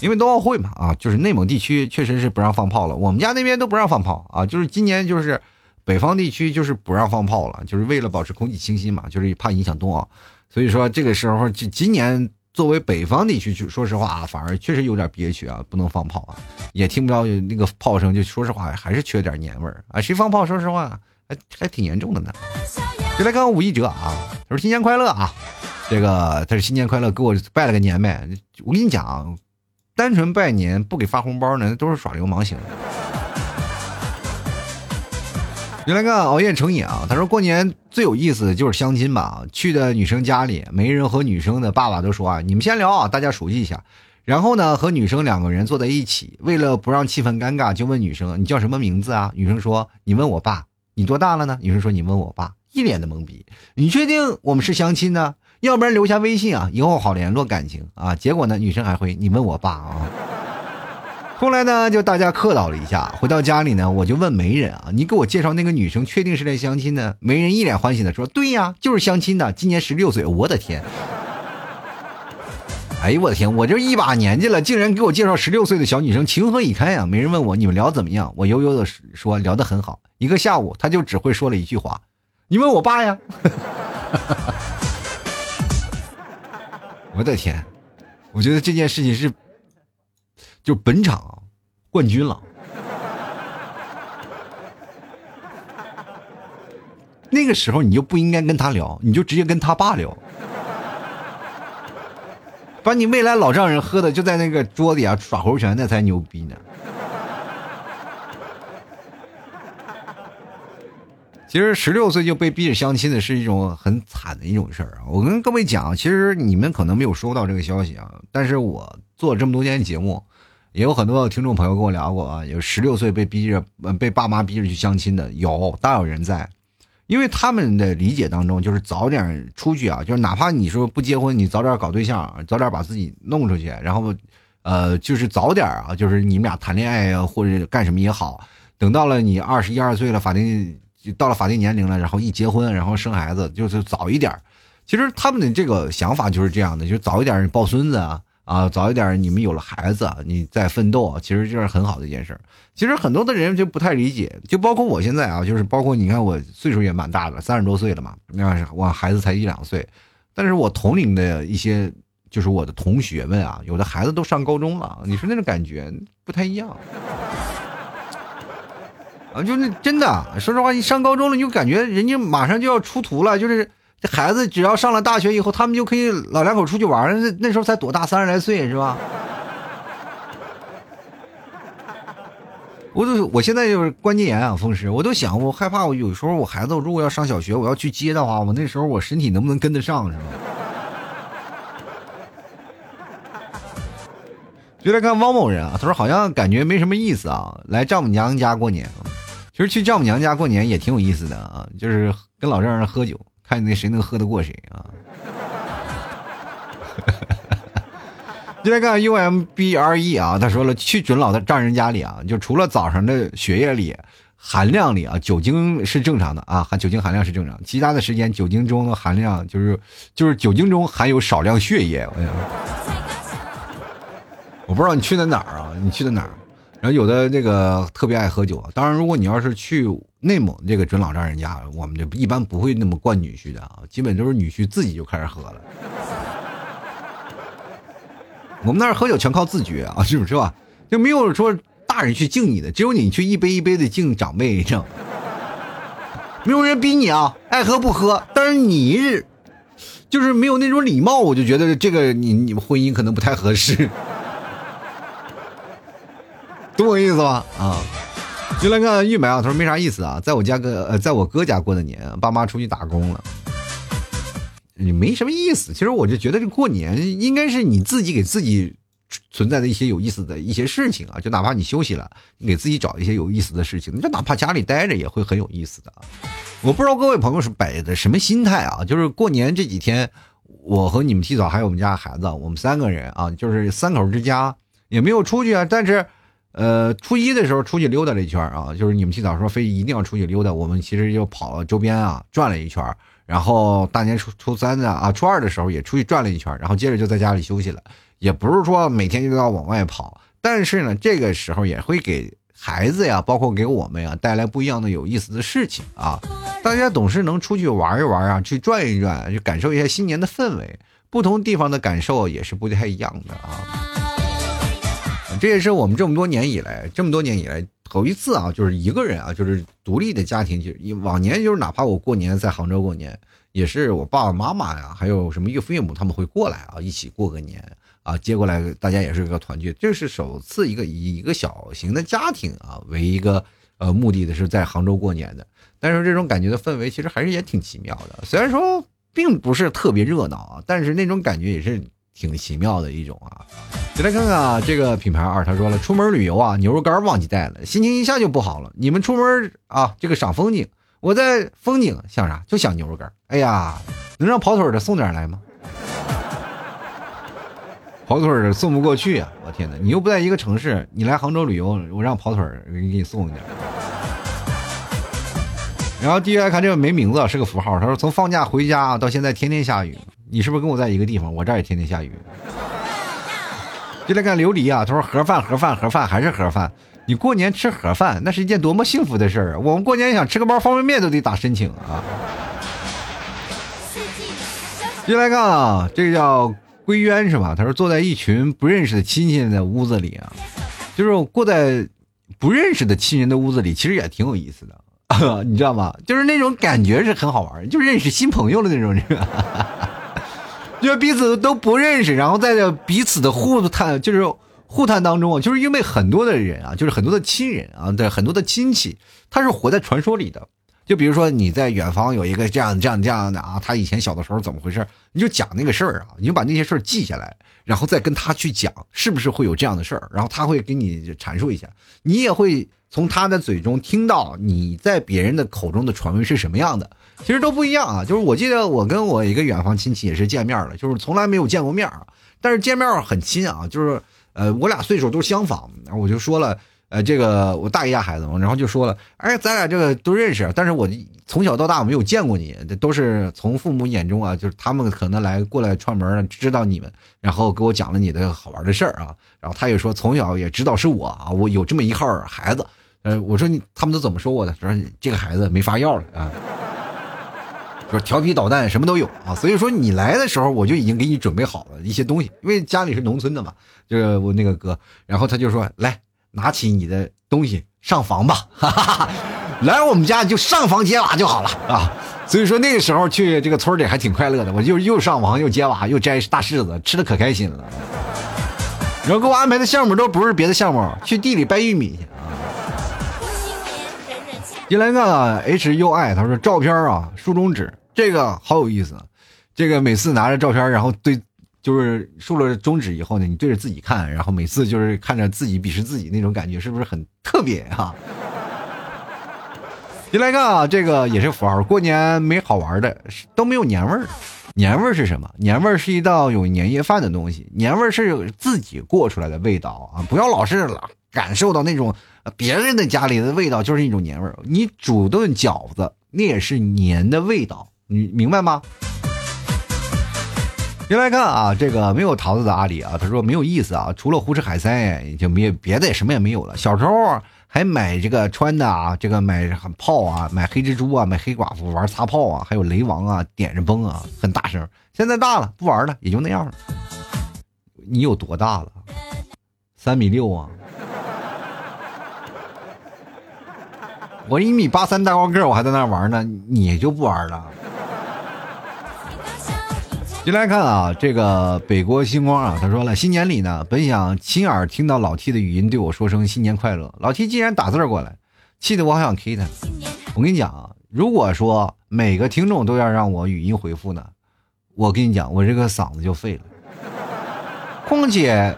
因为冬奥会嘛啊，就是内蒙地区确实是不让放炮了，我们家那边都不让放炮啊，就是今年就是北方地区就是不让放炮了，就是为了保持空气清新嘛，就是怕影响冬奥。所以说这个时候就今年作为北方地区，就说实话啊，反而确实有点憋屈啊，不能放炮啊，也听不到那个炮声，就说实话还是缺点年味儿啊。谁放炮？说实话。”还还挺严重的呢，就来看五一哲啊！他说新年快乐啊，这个他说新年快乐，给我拜了个年呗。我跟你讲，单纯拜年不给发红包呢，都是耍流氓行为。原来看熬夜成瘾啊！他说过年最有意思的就是相亲吧，去的女生家里，媒人和女生的爸爸都说啊，你们先聊啊，大家熟悉一下。然后呢，和女生两个人坐在一起，为了不让气氛尴尬，就问女生你叫什么名字啊？女生说你问我爸。你多大了呢？女生说：“你问我爸。”一脸的懵逼。你确定我们是相亲呢？要不然留下微信啊，以后好联络感情啊。结果呢，女生还会：“你问我爸啊。”后来呢，就大家客套了一下。回到家里呢，我就问媒人啊：“你给我介绍那个女生，确定是来相亲的？”媒人一脸欢喜的说：“对呀，就是相亲的，今年十六岁。”我的天！哎呦我的天！我这一把年纪了，竟然给我介绍十六岁的小女生，情何以堪呀？没人问我你们聊怎么样，我悠悠的说聊得很好。一个下午，他就只会说了一句话：“你问我爸呀。” 我的天！我觉得这件事情是，就本场冠军了。那个时候你就不应该跟他聊，你就直接跟他爸聊。把你未来老丈人喝的就在那个桌底下耍猴拳，那才牛逼呢。其实十六岁就被逼着相亲的是一种很惨的一种事儿啊！我跟各位讲，其实你们可能没有收到这个消息啊，但是我做了这么多年节目，也有很多听众朋友跟我聊过啊，有十六岁被逼着被爸妈逼着去相亲的，有大有人在。因为他们的理解当中，就是早点出去啊，就是哪怕你说不结婚，你早点搞对象，早点把自己弄出去，然后，呃，就是早点啊，就是你们俩谈恋爱啊，或者干什么也好，等到了你二十一二岁了，法定到了法定年龄了，然后一结婚，然后生孩子，就是早一点。其实他们的这个想法就是这样的，就早一点抱孙子啊。啊，早一点你们有了孩子，你再奋斗，其实就是很好的一件事。其实很多的人就不太理解，就包括我现在啊，就是包括你看我岁数也蛮大的，三十多岁了嘛，那我孩子才一两岁，但是我同龄的一些就是我的同学们啊，有的孩子都上高中了，你说那种感觉不太一样啊，就是真的，说实话，一上高中了，你就感觉人家马上就要出图了，就是。这孩子只要上了大学以后，他们就可以老两口出去玩那那时候才多大，三十来岁是吧？我都我现在就是关节炎啊，风湿，我都想，我害怕，我有时候我孩子如果要上小学，我要去接的话，我那时候我身体能不能跟得上是吧？就来看汪某人啊，他说好像感觉没什么意思啊，来丈母娘家过年，其实去丈母娘家过年也挺有意思的啊，就是跟老丈人喝酒。看那谁能喝得过谁啊！今天看 U M B R E 啊，他说了，去准老的丈人家里啊，就除了早上的血液里含量里啊，酒精是正常的啊，含酒精含量是正常，其他的时间酒精中的含量就是就是酒精中含有少量血液。我我不知道你去的哪儿啊？你去的哪儿？然后有的那个特别爱喝酒，当然如果你要是去内蒙这个准老丈人家，我们就一般不会那么惯女婿的啊，基本都是女婿自己就开始喝了。我们那儿喝酒全靠自觉啊，是不是吧？就没有说大人去敬你的，只有你去一杯一杯的敬长辈，这样。没有人逼你啊，爱喝不喝，但是你就是没有那种礼貌，我就觉得这个你你们婚姻可能不太合适。懂我意思吧？啊，就来看玉梅啊，他说没啥意思啊，在我家哥呃，在我哥家过的年，爸妈出去打工了，你没什么意思。其实我就觉得这过年应该是你自己给自己存在的一些有意思的一些事情啊，就哪怕你休息了，你给自己找一些有意思的事情，你就哪怕家里待着也会很有意思的。我不知道各位朋友是摆的什么心态啊？就是过年这几天，我和你们提早还有我们家孩子，我们三个人啊，就是三口之家也没有出去啊。但是，呃，初一的时候出去溜达了一圈啊，就是你们提早说非一定要出去溜达，我们其实就跑了周边啊转了一圈。然后大年初初三的啊，初二的时候也出去转了一圈，然后接着就在家里休息了。也不是说每天就要往外跑，但是呢，这个时候也会给孩子呀，包括给我们呀，带来不一样的有意思的事情啊。大家总是能出去玩一玩啊，去转一转，去感受一下新年的氛围。不同地方的感受也是不太一样的啊。这也是我们这么多年以来，这么多年以来头一次啊，就是一个人啊，就是独立的家庭，就往年就是哪怕我过年在杭州过年，也是我爸爸妈妈呀，还有什么岳父岳母他们会过来啊，一起过个年。啊，接过来大家也是一个团聚，这是首次一个以一个小型的家庭啊为一个呃目的的是在杭州过年的，但是这种感觉的氛围其实还是也挺奇妙的，虽然说并不是特别热闹啊，但是那种感觉也是挺奇妙的一种啊。再来看看啊，这个品牌二他说了，出门旅游啊，牛肉干忘记带了，心情一下就不好了。你们出门啊，这个赏风景，我在风景想啥？就想牛肉干。哎呀，能让跑腿的送点来吗？跑腿的送不过去呀！我天哪，你又不在一个城市，你来杭州旅游，我让跑腿给你送一点。然后第一来看这个没名字，是个符号。他说从放假回家到现在天天下雨，你是不是跟我在一个地方？我这也天天下雨。就来看琉璃啊，他说盒饭盒饭盒饭还是盒饭。你过年吃盒饭，那是一件多么幸福的事儿啊！我们过年想吃个包方便面都得打申请啊。接来看啊，这个叫。归渊是吧？他说坐在一群不认识的亲戚的屋子里啊，就是过在不认识的亲人的屋子里，其实也挺有意思的，你知道吗？就是那种感觉是很好玩，就认识新朋友的那种人，就彼此都不认识，然后在这彼此的互探，就是互探当中啊，就是因为很多的人啊，就是很多的亲人啊，对很多的亲戚，他是活在传说里的。就比如说你在远方有一个这样这样这样的啊，他以前小的时候怎么回事？你就讲那个事儿啊，你就把那些事儿记下来，然后再跟他去讲，是不是会有这样的事儿？然后他会给你阐述一下，你也会从他的嘴中听到你在别人的口中的传闻是什么样的。其实都不一样啊。就是我记得我跟我一个远房亲戚也是见面了，就是从来没有见过面，但是见面很亲啊，就是呃我俩岁数都相仿，然后我就说了。呃，这个我大姨家孩子嘛，然后就说了，哎，咱俩这个都认识，但是我从小到大我没有见过你，这都是从父母眼中啊，就是他们可能来过来串门，知道你们，然后给我讲了你的好玩的事儿啊，然后他也说从小也知道是我啊，我有这么一号孩子，呃，我说你他们都怎么说我的？说这个孩子没发药了啊，就调皮捣蛋什么都有啊，所以说你来的时候我就已经给你准备好了一些东西，因为家里是农村的嘛，就是我那个哥，然后他就说来。拿起你的东西上房吧，哈哈哈，来我们家就上房揭瓦就好了啊。所以说那个时候去这个村里还挺快乐的，我就又上房又揭瓦又摘大柿子，吃的可开心了。然后给我安排的项目都不是别的项目，去地里掰玉米去啊。进来看 H U I，他说照片啊，竖中指，这个好有意思。这个每次拿着照片，然后对。就是竖了中指以后呢，你对着自己看，然后每次就是看着自己鄙视自己那种感觉，是不是很特别啊？进来看啊，这个也是符号。过年没好玩的，都没有年味儿。年味儿是什么？年味儿是一道有年夜饭的东西。年味儿是自己过出来的味道啊！不要老是老感受到那种别人的家里的味道，就是一种年味儿。你煮顿饺子，那也是年的味道，你明白吗？先来看啊，这个没有桃子的阿里啊，他说没有意思啊，除了胡吃海塞，也就没别的，什么也没有了。小时候还买这个穿的啊，这个买炮啊，买黑蜘蛛啊，买黑寡妇玩擦炮啊，还有雷王啊，点着崩啊，很大声。现在大了，不玩了，也就那样了。你有多大了？三米六啊？我一米八三大高个，我还在那玩呢，你就不玩了？进来看啊，这个北国星光啊，他说了，新年里呢，本想亲耳听到老 T 的语音对我说声新年快乐，老 T 竟然打字过来，气得我好想 K 他。我跟你讲啊，如果说每个听众都要让我语音回复呢，我跟你讲，我这个嗓子就废了。况且，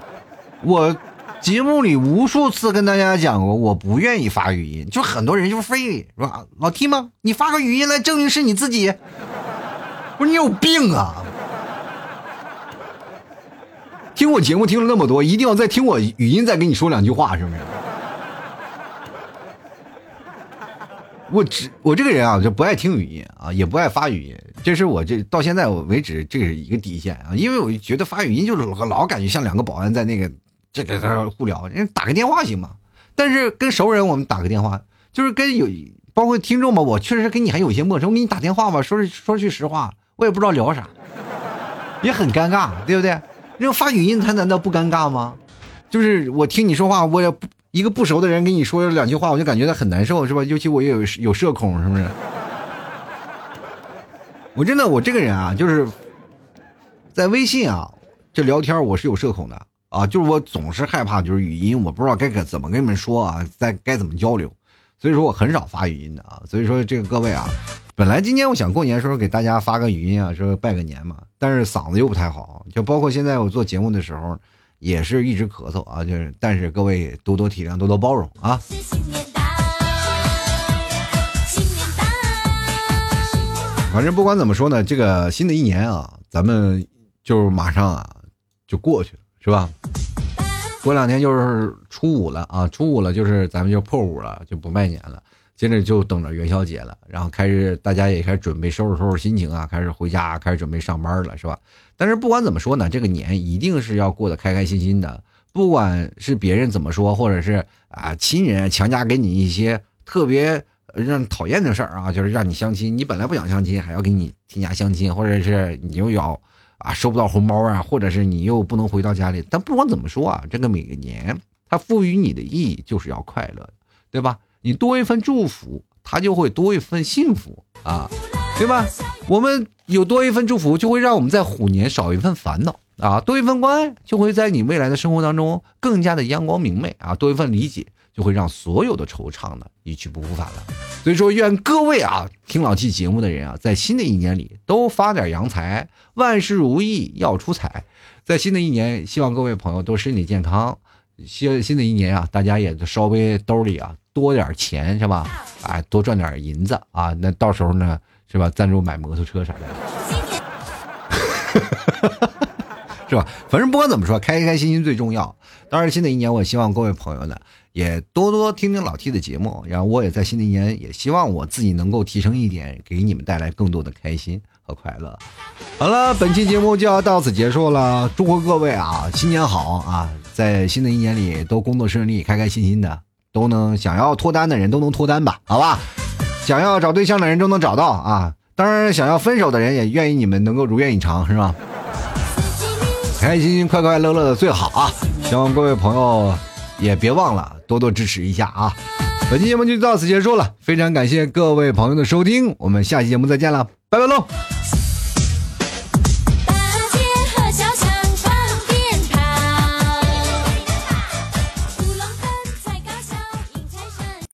我节目里无数次跟大家讲过，我不愿意发语音，就很多人就非说老 T 吗？你发个语音来证明是你自己，不是你有病啊！听我节目听了那么多，一定要再听我语音再跟你说两句话，是不是？我只我这个人啊，就不爱听语音啊，也不爱发语音，这是我这到现在为止这是一个底线啊，因为我觉得发语音就是老感觉像两个保安在那个这个互聊，人打个电话行吗？但是跟熟人我们打个电话，就是跟有包括听众吧，我确实跟你还有些陌生，我给你打电话吧，说说句实话，我也不知道聊啥，也很尴尬，对不对？那发语音他难道不尴尬吗？就是我听你说话，我也不。一个不熟的人跟你说两句话，我就感觉他很难受，是吧？尤其我也有有社恐，是不是？我真的，我这个人啊，就是在微信啊这聊天，我是有社恐的啊，就是我总是害怕，就是语音，我不知道该该怎么跟你们说啊，在该怎么交流，所以说我很少发语音的啊。所以说这个各位啊，本来今天我想过年时候给大家发个语音啊，说拜个年嘛，但是嗓子又不太好，就包括现在我做节目的时候。也是一直咳嗽啊，就是，但是各位多多体谅，多多包容啊。反正不管怎么说呢，这个新的一年啊，咱们就马上啊就过去了，是吧？过两天就是初五了啊，初五了就是咱们就破五了，就不拜年了。接着就等着元宵节了，然后开始大家也开始准备收拾收拾心情啊，开始回家，开始准备上班了，是吧？但是不管怎么说呢，这个年一定是要过得开开心心的。不管是别人怎么说，或者是啊亲人强加给你一些特别让讨厌的事儿啊，就是让你相亲，你本来不想相亲，还要给你添加相亲，或者是你又要啊收不到红包啊，或者是你又不能回到家里。但不管怎么说啊，这个每个年它赋予你的意义就是要快乐，对吧？你多一份祝福，他就会多一份幸福啊，对吧？我们有多一份祝福，就会让我们在虎年少一份烦恼啊；多一份关爱，就会在你未来的生活当中更加的阳光明媚啊；多一份理解，就会让所有的惆怅呢一去不复返了。所以说，愿各位啊听老季节目的人啊，在新的一年里都发点洋财，万事如意要出彩。在新的一年，希望各位朋友都身体健康。新新的一年啊，大家也稍微兜里啊。多点钱是吧？哎，多赚点银子啊！那到时候呢，是吧？赞助买摩托车啥的，是吧？反正不管怎么说，开开心心最重要。当然，新的一年，我希望各位朋友呢，也多多听听老 T 的节目。然后，我也在新的一年，也希望我自己能够提升一点，给你们带来更多的开心和快乐。好了，本期节目就要到此结束了。祝福各位啊，新年好啊！在新的一年里，都工作顺利，开开心心的。都能想要脱单的人都能脱单吧，好吧？想要找对象的人都能找到啊！当然，想要分手的人也愿意你们能够如愿以偿，是吧？开开心心、快快乐乐的最好啊！希望各位朋友也别忘了多多支持一下啊！本期节目就到此结束了，非常感谢各位朋友的收听，我们下期节目再见了，拜拜喽！